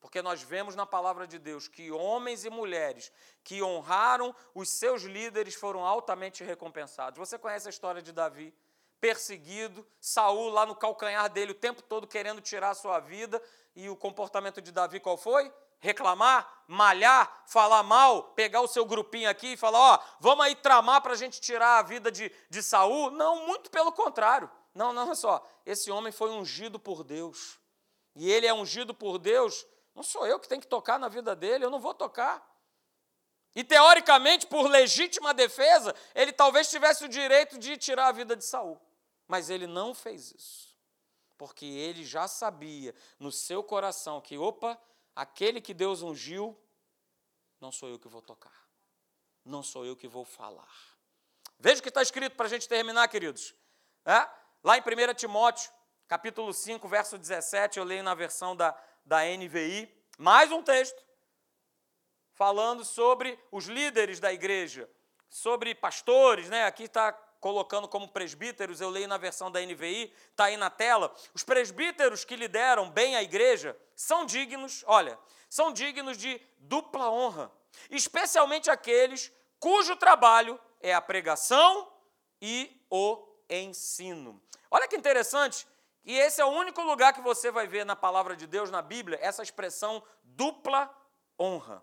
Porque nós vemos na palavra de Deus que homens e mulheres que honraram os seus líderes foram altamente recompensados. Você conhece a história de Davi? Perseguido, Saul lá no calcanhar dele o tempo todo querendo tirar a sua vida, e o comportamento de Davi qual foi? Reclamar, malhar, falar mal, pegar o seu grupinho aqui e falar: Ó, vamos aí tramar para a gente tirar a vida de, de Saul? Não, muito pelo contrário. Não, não, é só. Esse homem foi ungido por Deus. E ele é ungido por Deus não sou eu que tenho que tocar na vida dele, eu não vou tocar. E teoricamente, por legítima defesa, ele talvez tivesse o direito de tirar a vida de Saul. Mas ele não fez isso. Porque ele já sabia no seu coração que, opa, aquele que Deus ungiu, não sou eu que vou tocar. Não sou eu que vou falar. Veja o que está escrito para a gente terminar, queridos. É? Lá em 1 Timóteo, capítulo 5, verso 17, eu leio na versão da da NVI, mais um texto falando sobre os líderes da igreja, sobre pastores, né? Aqui está colocando como presbíteros, eu leio na versão da NVI, está aí na tela. Os presbíteros que lideram bem a igreja são dignos, olha, são dignos de dupla honra, especialmente aqueles cujo trabalho é a pregação e o ensino. Olha que interessante, e esse é o único lugar que você vai ver na palavra de Deus, na Bíblia, essa expressão dupla honra.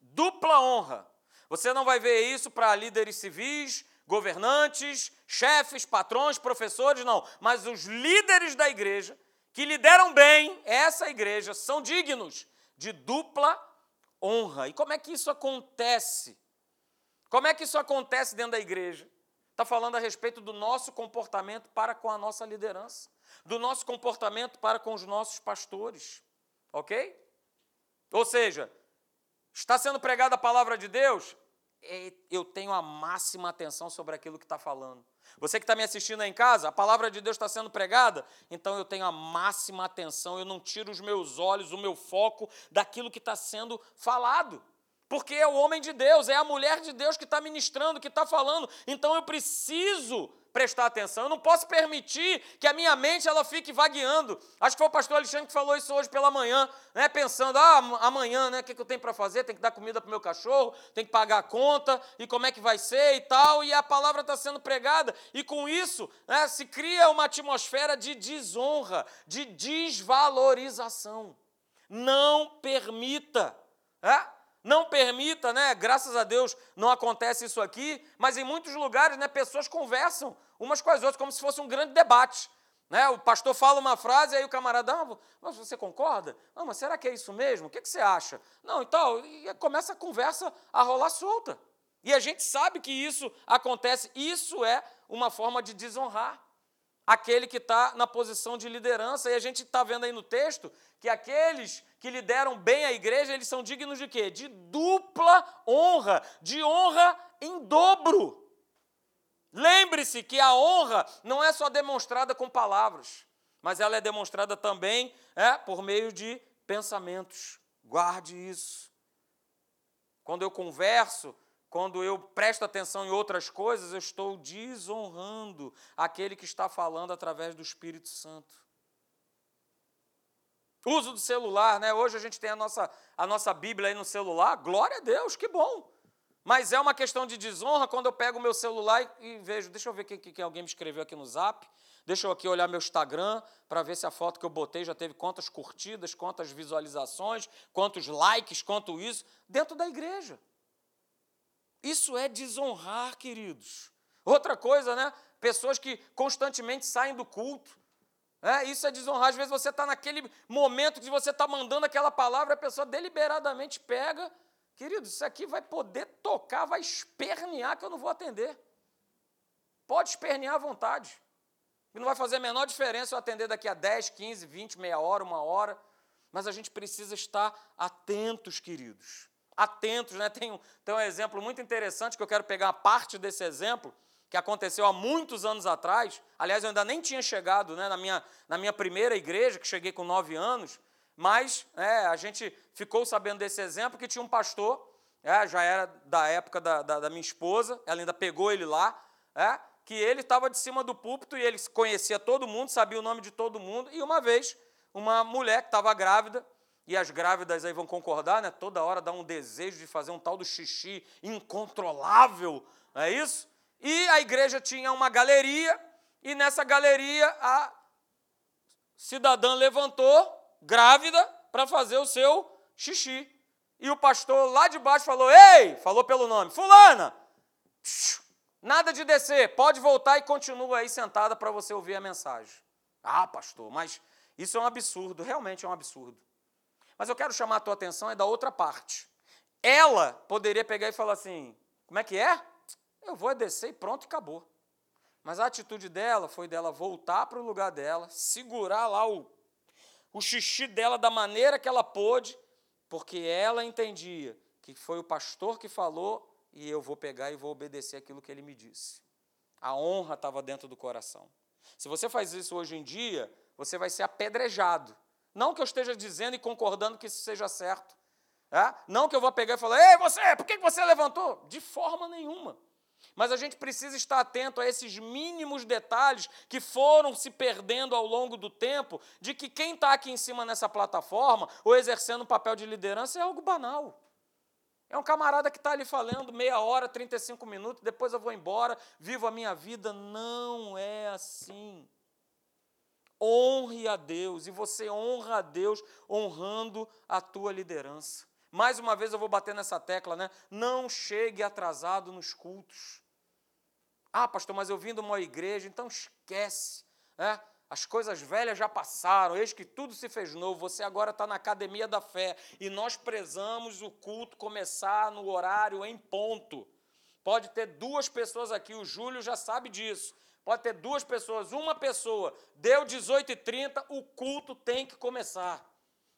Dupla honra. Você não vai ver isso para líderes civis, governantes, chefes, patrões, professores, não. Mas os líderes da igreja, que lideram bem essa igreja, são dignos de dupla honra. E como é que isso acontece? Como é que isso acontece dentro da igreja? Está falando a respeito do nosso comportamento para com a nossa liderança, do nosso comportamento para com os nossos pastores, ok? Ou seja, está sendo pregada a palavra de Deus, eu tenho a máxima atenção sobre aquilo que está falando. Você que está me assistindo aí em casa, a palavra de Deus está sendo pregada, então eu tenho a máxima atenção, eu não tiro os meus olhos, o meu foco daquilo que está sendo falado porque é o homem de Deus, é a mulher de Deus que está ministrando, que está falando. Então eu preciso prestar atenção. Eu não posso permitir que a minha mente ela fique vagueando. Acho que foi o pastor Alexandre que falou isso hoje pela manhã, né? pensando, ah, amanhã, né? o que, eu tenho para fazer? Tem que dar comida para o meu cachorro, tem que pagar a conta, e como é que vai ser e tal. E a palavra está sendo pregada. E com isso né, se cria uma atmosfera de desonra, de desvalorização. Não permita. É? Não permita, né? Graças a Deus não acontece isso aqui, mas em muitos lugares, né, pessoas conversam umas com as outras como se fosse um grande debate. Né? O pastor fala uma frase, aí o camarada, ah, mas você concorda? Não, mas será que é isso mesmo? O que, que você acha? Não, então, e começa a conversa a rolar solta. E a gente sabe que isso acontece, isso é uma forma de desonrar aquele que está na posição de liderança. E a gente está vendo aí no texto que aqueles que lideram bem a igreja, eles são dignos de quê? De dupla honra, de honra em dobro. Lembre-se que a honra não é só demonstrada com palavras, mas ela é demonstrada também é, por meio de pensamentos. Guarde isso. Quando eu converso, quando eu presto atenção em outras coisas, eu estou desonrando aquele que está falando através do Espírito Santo. Uso do celular, né? Hoje a gente tem a nossa, a nossa Bíblia aí no celular. Glória a Deus, que bom. Mas é uma questão de desonra quando eu pego o meu celular e, e vejo, deixa eu ver o que, que, alguém me escreveu aqui no zap, deixa eu aqui olhar meu Instagram para ver se a foto que eu botei já teve quantas curtidas, quantas visualizações, quantos likes, quanto isso, dentro da igreja. Isso é desonrar, queridos. Outra coisa, né? Pessoas que constantemente saem do culto. É, isso é desonrar. Às vezes você está naquele momento que você está mandando aquela palavra, a pessoa deliberadamente pega Querido, isso aqui vai poder tocar, vai espernear que eu não vou atender. Pode espernear à vontade. E não vai fazer a menor diferença eu atender daqui a 10, 15, 20, meia hora, uma hora. Mas a gente precisa estar atentos, queridos. Atentos, né? Tem um, tem um exemplo muito interessante que eu quero pegar uma parte desse exemplo, que aconteceu há muitos anos atrás. Aliás, eu ainda nem tinha chegado né, na, minha, na minha primeira igreja, que cheguei com nove anos. Mas é, a gente ficou sabendo desse exemplo que tinha um pastor, é, já era da época da, da, da, minha esposa, ela ainda pegou ele lá, é, que ele estava de cima do púlpito e ele conhecia todo mundo, sabia o nome de todo mundo, e uma vez, uma mulher que estava grávida, e as grávidas aí vão concordar, né? Toda hora dá um desejo de fazer um tal do xixi incontrolável, não é isso? E a igreja tinha uma galeria, e nessa galeria a cidadã levantou grávida para fazer o seu xixi. E o pastor lá de baixo falou: Ei, falou pelo nome, Fulana, nada de descer, pode voltar e continua aí sentada para você ouvir a mensagem. Ah, pastor, mas isso é um absurdo, realmente é um absurdo. Mas eu quero chamar a tua atenção é da outra parte. Ela poderia pegar e falar assim: como é que é? Eu vou descer e pronto, acabou. Mas a atitude dela foi dela voltar para o lugar dela, segurar lá o o xixi dela da maneira que ela pôde, porque ela entendia que foi o pastor que falou e eu vou pegar e vou obedecer aquilo que ele me disse. A honra estava dentro do coração. Se você faz isso hoje em dia, você vai ser apedrejado. Não que eu esteja dizendo e concordando que isso seja certo. É? Não que eu vou pegar e falar, ei, você, por que você levantou? De forma nenhuma. Mas a gente precisa estar atento a esses mínimos detalhes que foram se perdendo ao longo do tempo, de que quem está aqui em cima nessa plataforma ou exercendo um papel de liderança é algo banal. É um camarada que está ali falando meia hora, 35 minutos, depois eu vou embora, vivo a minha vida. Não é assim. Honre a Deus, e você honra a Deus honrando a tua liderança. Mais uma vez eu vou bater nessa tecla, né? Não chegue atrasado nos cultos. Ah, pastor, mas eu vim de uma igreja, então esquece. Né? As coisas velhas já passaram, eis que tudo se fez novo. Você agora está na academia da fé. E nós prezamos o culto começar no horário em ponto. Pode ter duas pessoas aqui, o Júlio já sabe disso. Pode ter duas pessoas, uma pessoa. Deu 18h30, o culto tem que começar.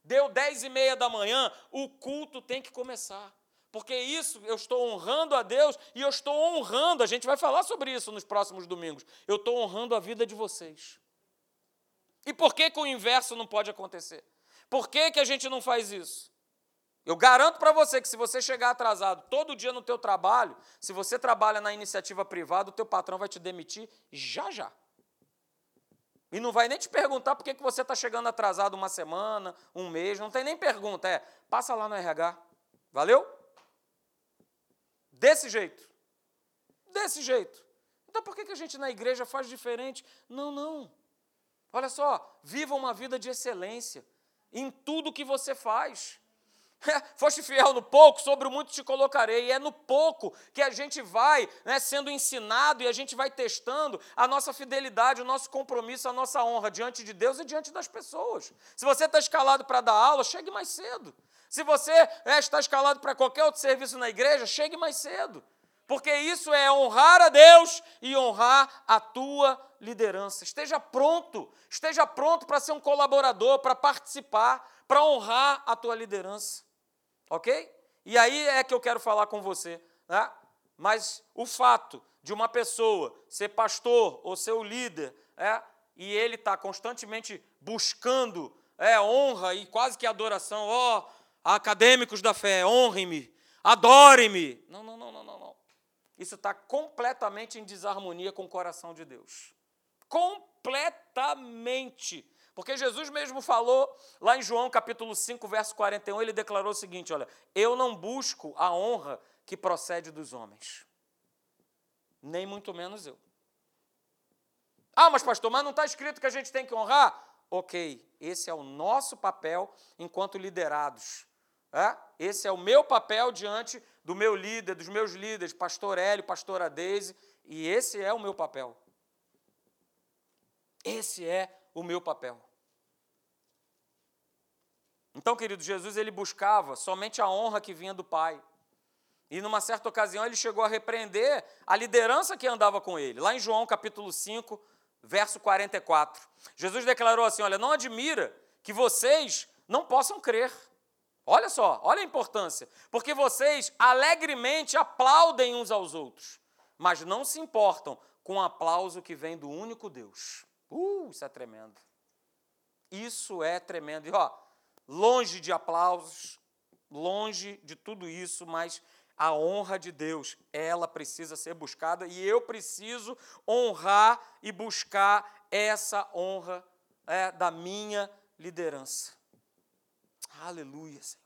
Deu 10 e meia da manhã, o culto tem que começar. Porque isso eu estou honrando a Deus e eu estou honrando, a gente vai falar sobre isso nos próximos domingos. Eu estou honrando a vida de vocês. E por que, que o inverso não pode acontecer? Por que, que a gente não faz isso? Eu garanto para você que se você chegar atrasado todo dia no teu trabalho, se você trabalha na iniciativa privada, o teu patrão vai te demitir já já. E não vai nem te perguntar por que você está chegando atrasado uma semana, um mês, não tem nem pergunta. É, passa lá no RH. Valeu? Desse jeito. Desse jeito. Então por que a gente na igreja faz diferente? Não, não. Olha só, viva uma vida de excelência em tudo que você faz. Foste fiel no pouco, sobre o muito te colocarei. E é no pouco que a gente vai né, sendo ensinado e a gente vai testando a nossa fidelidade, o nosso compromisso, a nossa honra diante de Deus e diante das pessoas. Se você está escalado para dar aula, chegue mais cedo. Se você é, está escalado para qualquer outro serviço na igreja, chegue mais cedo. Porque isso é honrar a Deus e honrar a tua liderança. Esteja pronto, esteja pronto para ser um colaborador, para participar, para honrar a tua liderança. Ok? E aí é que eu quero falar com você. Né? Mas o fato de uma pessoa ser pastor ou ser o líder, é, e ele está constantemente buscando é, honra e quase que adoração, ó, oh, acadêmicos da fé, honrem-me, adorem-me. Não, não, não, não, não, não. Isso está completamente em desarmonia com o coração de Deus. Completamente. Porque Jesus mesmo falou lá em João capítulo 5, verso 41, ele declarou o seguinte: olha, eu não busco a honra que procede dos homens, nem muito menos eu. Ah, mas pastor, mas não está escrito que a gente tem que honrar? Ok, esse é o nosso papel enquanto liderados. É? Esse é o meu papel diante do meu líder, dos meus líderes, pastor Hélio, pastora Deise, e esse é o meu papel. Esse é o meu papel. Então, querido, Jesus ele buscava somente a honra que vinha do Pai. E numa certa ocasião ele chegou a repreender a liderança que andava com ele. Lá em João capítulo 5, verso 44. Jesus declarou assim: Olha, não admira que vocês não possam crer. Olha só, olha a importância. Porque vocês alegremente aplaudem uns aos outros, mas não se importam com o aplauso que vem do único Deus. Uh, isso é tremendo. Isso é tremendo. E ó, longe de aplausos, longe de tudo isso, mas a honra de Deus, ela precisa ser buscada e eu preciso honrar e buscar essa honra é, da minha liderança. Aleluia, Senhor.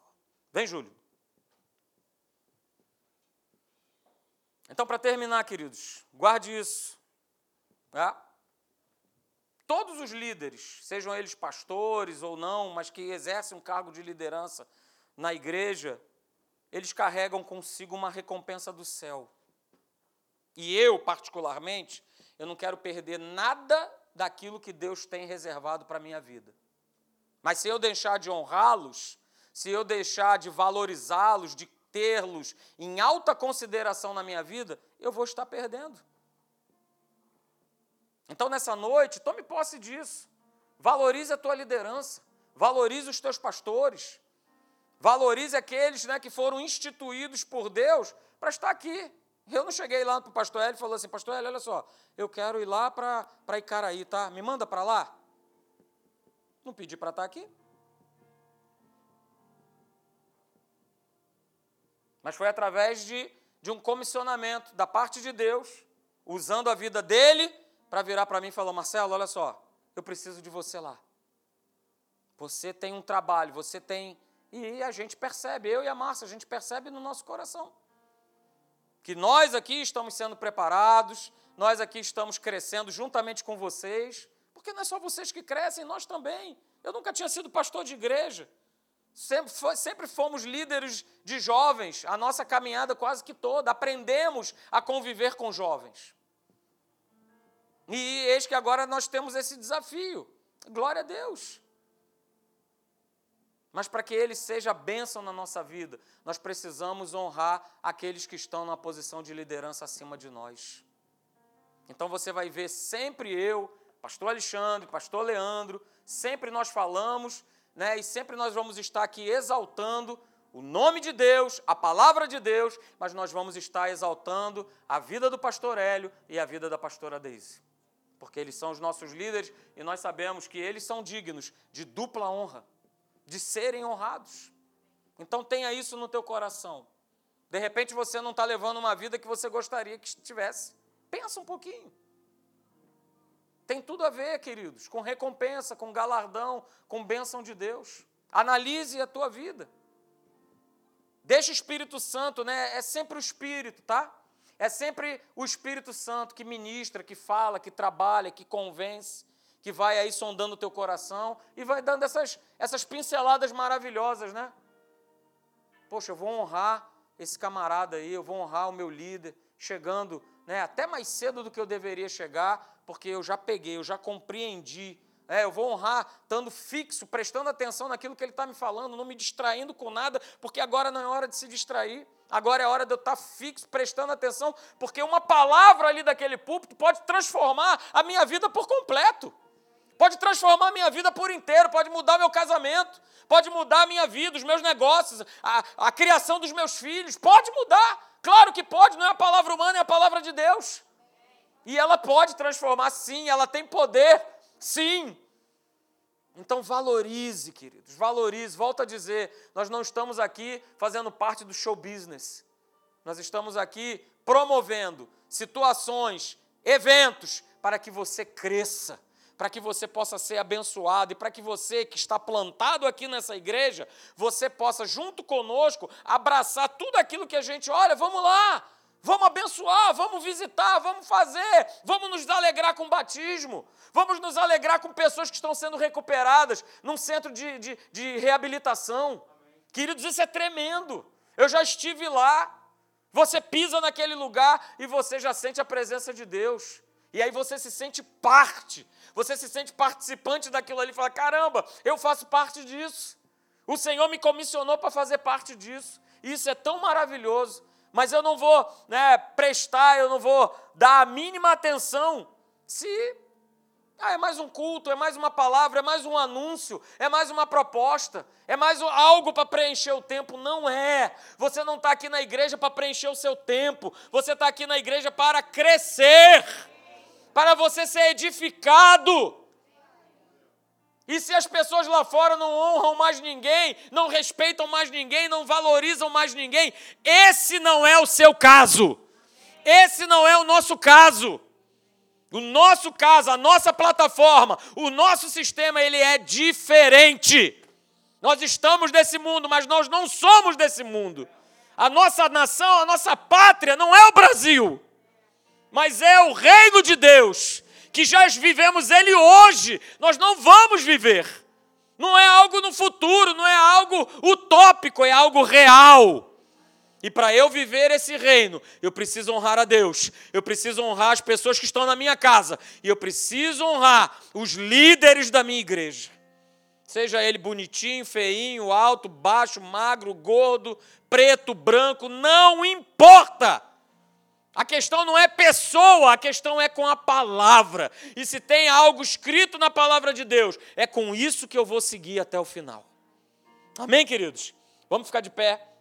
Vem, Júlio. Então, para terminar, queridos, guarde isso. Tá? Todos os líderes, sejam eles pastores ou não, mas que exercem um cargo de liderança na igreja, eles carregam consigo uma recompensa do céu. E eu, particularmente, eu não quero perder nada daquilo que Deus tem reservado para a minha vida. Mas se eu deixar de honrá-los, se eu deixar de valorizá-los, de tê-los em alta consideração na minha vida, eu vou estar perdendo. Então, nessa noite, tome posse disso. Valorize a tua liderança, valorize os teus pastores, Valorize aqueles né, que foram instituídos por Deus para estar aqui. Eu não cheguei lá para o pastor Hélio e falei assim, pastor Hélio, olha só, eu quero ir lá para Icaraí, tá? Me manda para lá. Não pedi para estar aqui. Mas foi através de, de um comissionamento da parte de Deus, usando a vida dele para virar para mim e falar, Marcelo, olha só, eu preciso de você lá. Você tem um trabalho, você tem e a gente percebe, eu e a Márcia, a gente percebe no nosso coração. Que nós aqui estamos sendo preparados, nós aqui estamos crescendo juntamente com vocês, porque não é só vocês que crescem, nós também. Eu nunca tinha sido pastor de igreja. Sempre, foi, sempre fomos líderes de jovens, a nossa caminhada quase que toda. Aprendemos a conviver com jovens. E eis que agora nós temos esse desafio. Glória a Deus. Mas para que ele seja bênção na nossa vida, nós precisamos honrar aqueles que estão na posição de liderança acima de nós. Então você vai ver sempre eu, pastor Alexandre, pastor Leandro, sempre nós falamos, né, e sempre nós vamos estar aqui exaltando o nome de Deus, a palavra de Deus, mas nós vamos estar exaltando a vida do pastor Hélio e a vida da pastora Deise. Porque eles são os nossos líderes e nós sabemos que eles são dignos de dupla honra de serem honrados. Então tenha isso no teu coração. De repente você não está levando uma vida que você gostaria que estivesse. Pensa um pouquinho. Tem tudo a ver, queridos, com recompensa, com galardão, com bênção de Deus. Analise a tua vida. Deixa o Espírito Santo, né? É sempre o Espírito, tá? É sempre o Espírito Santo que ministra, que fala, que trabalha, que convence que vai aí sondando o teu coração e vai dando essas, essas pinceladas maravilhosas, né? Poxa, eu vou honrar esse camarada aí, eu vou honrar o meu líder, chegando né, até mais cedo do que eu deveria chegar, porque eu já peguei, eu já compreendi. É, eu vou honrar estando fixo, prestando atenção naquilo que ele está me falando, não me distraindo com nada, porque agora não é hora de se distrair. Agora é hora de eu estar fixo, prestando atenção, porque uma palavra ali daquele púlpito pode transformar a minha vida por completo pode transformar a minha vida por inteiro, pode mudar meu casamento, pode mudar a minha vida, os meus negócios, a, a criação dos meus filhos, pode mudar. Claro que pode, não é a palavra humana, é a palavra de Deus. E ela pode transformar, sim, ela tem poder, sim. Então valorize, queridos, valorize. Volto a dizer, nós não estamos aqui fazendo parte do show business. Nós estamos aqui promovendo situações, eventos para que você cresça, para que você possa ser abençoado e para que você que está plantado aqui nessa igreja, você possa junto conosco abraçar tudo aquilo que a gente, olha, vamos lá, Vamos abençoar, vamos visitar, vamos fazer, vamos nos alegrar com o batismo, vamos nos alegrar com pessoas que estão sendo recuperadas num centro de, de, de reabilitação. Queridos, isso é tremendo. Eu já estive lá. Você pisa naquele lugar e você já sente a presença de Deus. E aí você se sente parte, você se sente participante daquilo ali e fala: caramba, eu faço parte disso. O Senhor me comissionou para fazer parte disso. Isso é tão maravilhoso mas eu não vou né, prestar, eu não vou dar a mínima atenção se ah, é mais um culto, é mais uma palavra, é mais um anúncio, é mais uma proposta, é mais algo para preencher o tempo. Não é. Você não está aqui na igreja para preencher o seu tempo, você está aqui na igreja para crescer, para você ser edificado. E se as pessoas lá fora não honram mais ninguém, não respeitam mais ninguém, não valorizam mais ninguém, esse não é o seu caso. Esse não é o nosso caso. O nosso caso, a nossa plataforma, o nosso sistema, ele é diferente. Nós estamos nesse mundo, mas nós não somos desse mundo. A nossa nação, a nossa pátria não é o Brasil, mas é o reino de Deus que já vivemos ele hoje, nós não vamos viver. Não é algo no futuro, não é algo utópico, é algo real. E para eu viver esse reino, eu preciso honrar a Deus, eu preciso honrar as pessoas que estão na minha casa, e eu preciso honrar os líderes da minha igreja. Seja ele bonitinho, feinho, alto, baixo, magro, gordo, preto, branco, não importa. A questão não é pessoa, a questão é com a palavra. E se tem algo escrito na palavra de Deus, é com isso que eu vou seguir até o final. Amém, queridos? Vamos ficar de pé.